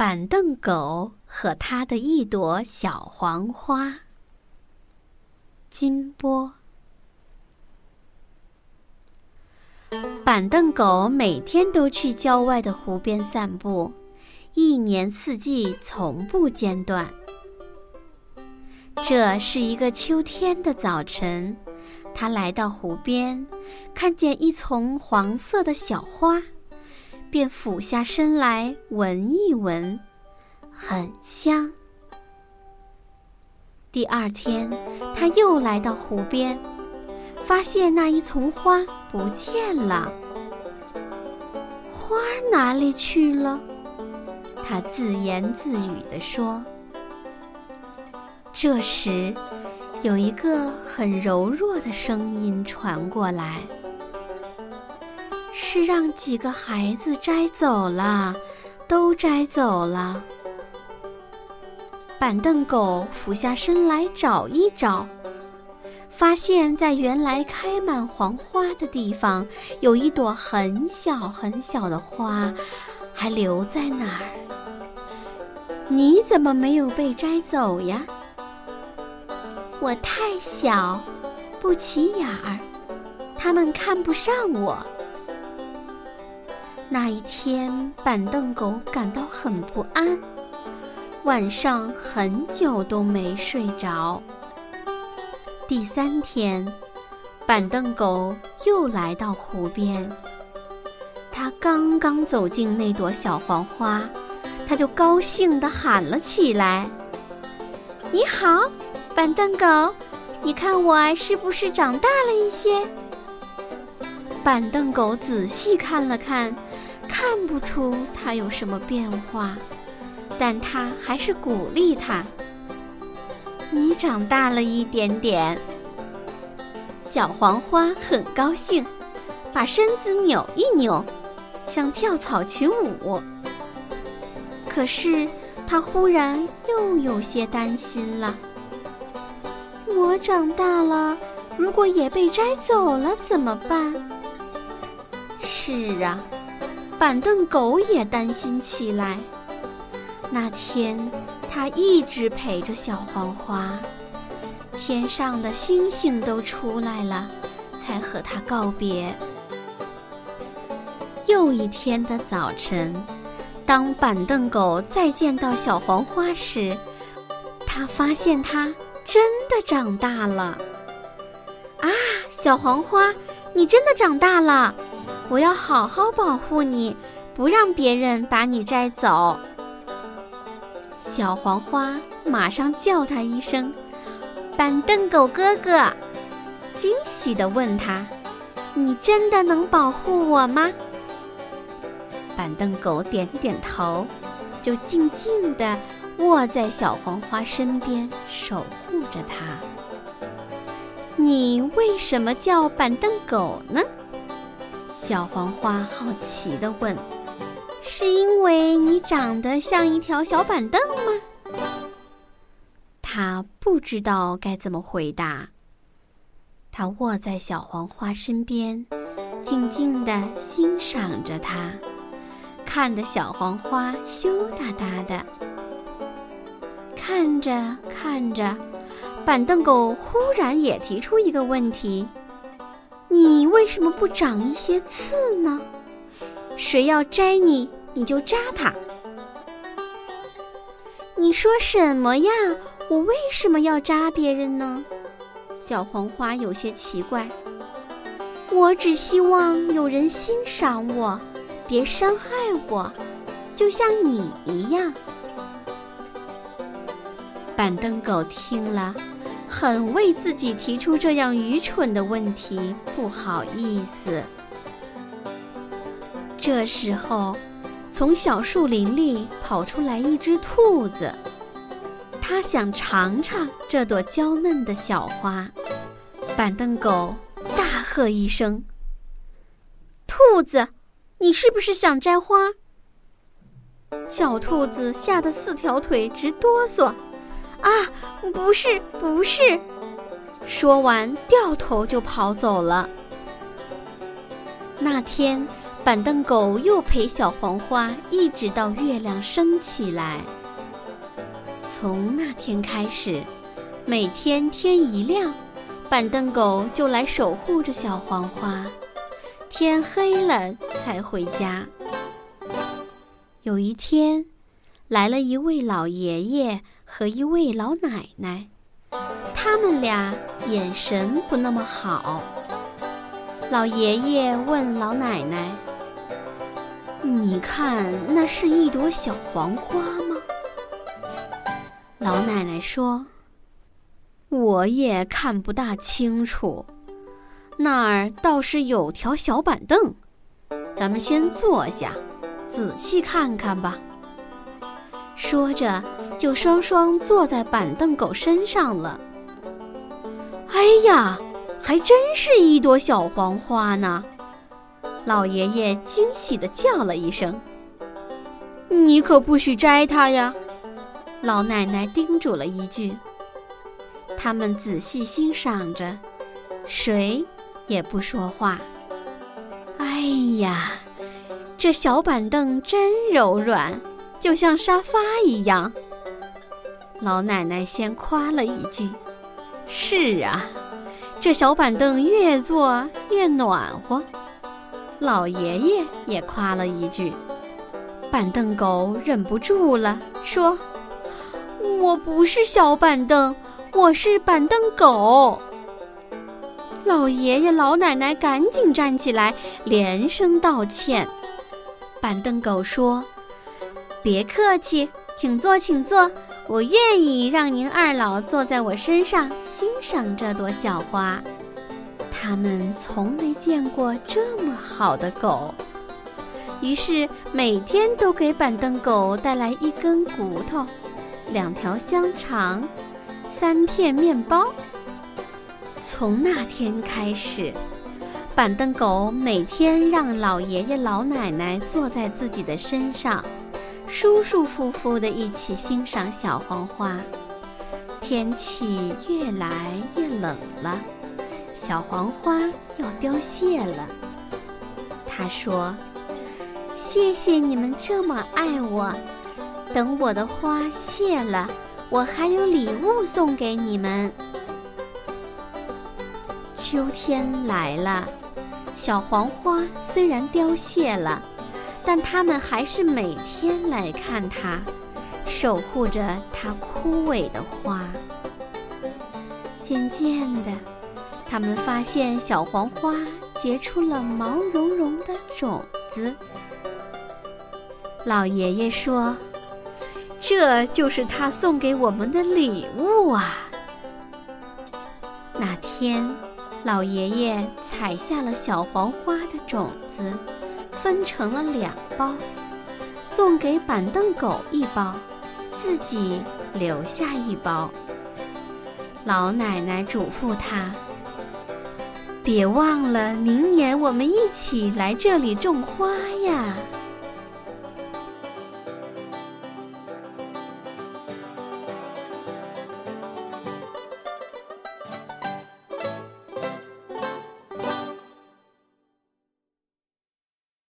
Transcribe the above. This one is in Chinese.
板凳狗和他的一朵小黄花。金波。板凳狗每天都去郊外的湖边散步，一年四季从不间断。这是一个秋天的早晨，他来到湖边，看见一丛黄色的小花，便俯下身来闻一闻，很香。第二天，他又来到湖边。发现那一丛花不见了，花哪里去了？他自言自语地说。这时，有一个很柔弱的声音传过来：“是让几个孩子摘走了，都摘走了。”板凳狗俯下身来找一找。发现，在原来开满黄花的地方，有一朵很小很小的花，还留在那儿。你怎么没有被摘走呀？我太小，不起眼儿，他们看不上我。那一天，板凳狗感到很不安，晚上很久都没睡着。第三天，板凳狗又来到湖边。它刚刚走进那朵小黄花，它就高兴地喊了起来：“你好，板凳狗，你看我是不是长大了一些？”板凳狗仔细看了看，看不出它有什么变化，但它还是鼓励它。你长大了一点点，小黄花很高兴，把身子扭一扭，像跳草裙舞。可是它忽然又有些担心了：我长大了，如果也被摘走了怎么办？是啊，板凳狗也担心起来。那天。他一直陪着小黄花，天上的星星都出来了，才和他告别。又一天的早晨，当板凳狗再见到小黄花时，他发现它真的长大了。啊，小黄花，你真的长大了！我要好好保护你，不让别人把你摘走。小黄花马上叫他一声“板凳狗哥哥”，惊喜地问他：“你真的能保护我吗？”板凳狗点点头，就静静地卧在小黄花身边，守护着它。你为什么叫板凳狗呢？小黄花好奇地问。是因为你长得像一条小板凳吗？他不知道该怎么回答。他卧在小黄花身边，静静地欣赏着它，看得小黄花羞答答的。看着看着，板凳狗忽然也提出一个问题：“你为什么不长一些刺呢？”谁要摘你，你就扎他。你说什么呀？我为什么要扎别人呢？小黄花有些奇怪。我只希望有人欣赏我，别伤害我，就像你一样。板凳狗听了，很为自己提出这样愚蠢的问题不好意思。这时候，从小树林里跑出来一只兔子，它想尝尝这朵娇嫩的小花。板凳狗大喝一声：“兔子，你是不是想摘花？”小兔子吓得四条腿直哆嗦。“啊，不是，不是！”说完，掉头就跑走了。那天。板凳狗又陪小黄花一直到月亮升起来。从那天开始，每天天一亮，板凳狗就来守护着小黄花，天黑了才回家。有一天，来了一位老爷爷和一位老奶奶，他们俩眼神不那么好。老爷爷问老奶奶：“你看那是一朵小黄花吗？”老奶奶说：“我也看不大清楚，那儿倒是有条小板凳，咱们先坐下。”仔细看看吧。说着，就双双坐在板凳狗身上了。哎呀，还真是一朵小黄花呢！老爷爷惊喜地叫了一声：“你可不许摘它呀！”老奶奶叮嘱了一句。他们仔细欣赏着，谁也不说话。哎呀！这小板凳真柔软，就像沙发一样。老奶奶先夸了一句：“是啊，这小板凳越坐越暖和。”老爷爷也夸了一句。板凳狗忍不住了，说：“我不是小板凳，我是板凳狗。”老爷爷、老奶奶赶紧站起来，连声道歉。板凳狗说：“别客气，请坐，请坐。我愿意让您二老坐在我身上，欣赏这朵小花。他们从没见过这么好的狗，于是每天都给板凳狗带来一根骨头、两条香肠、三片面包。从那天开始。”板凳狗每天让老爷爷、老奶奶坐在自己的身上，舒舒服服地一起欣赏小黄花。天气越来越冷了，小黄花要凋谢了。他说：“谢谢你们这么爱我，等我的花谢了，我还有礼物送给你们。”秋天来了。小黄花虽然凋谢了，但他们还是每天来看它，守护着它枯萎的花。渐渐的，他们发现小黄花结出了毛茸茸的种子。老爷爷说：“这就是他送给我们的礼物啊！”那天。老爷爷采下了小黄花的种子，分成了两包，送给板凳狗一包，自己留下一包。老奶奶嘱咐他：“别忘了，明年我们一起来这里种花呀。”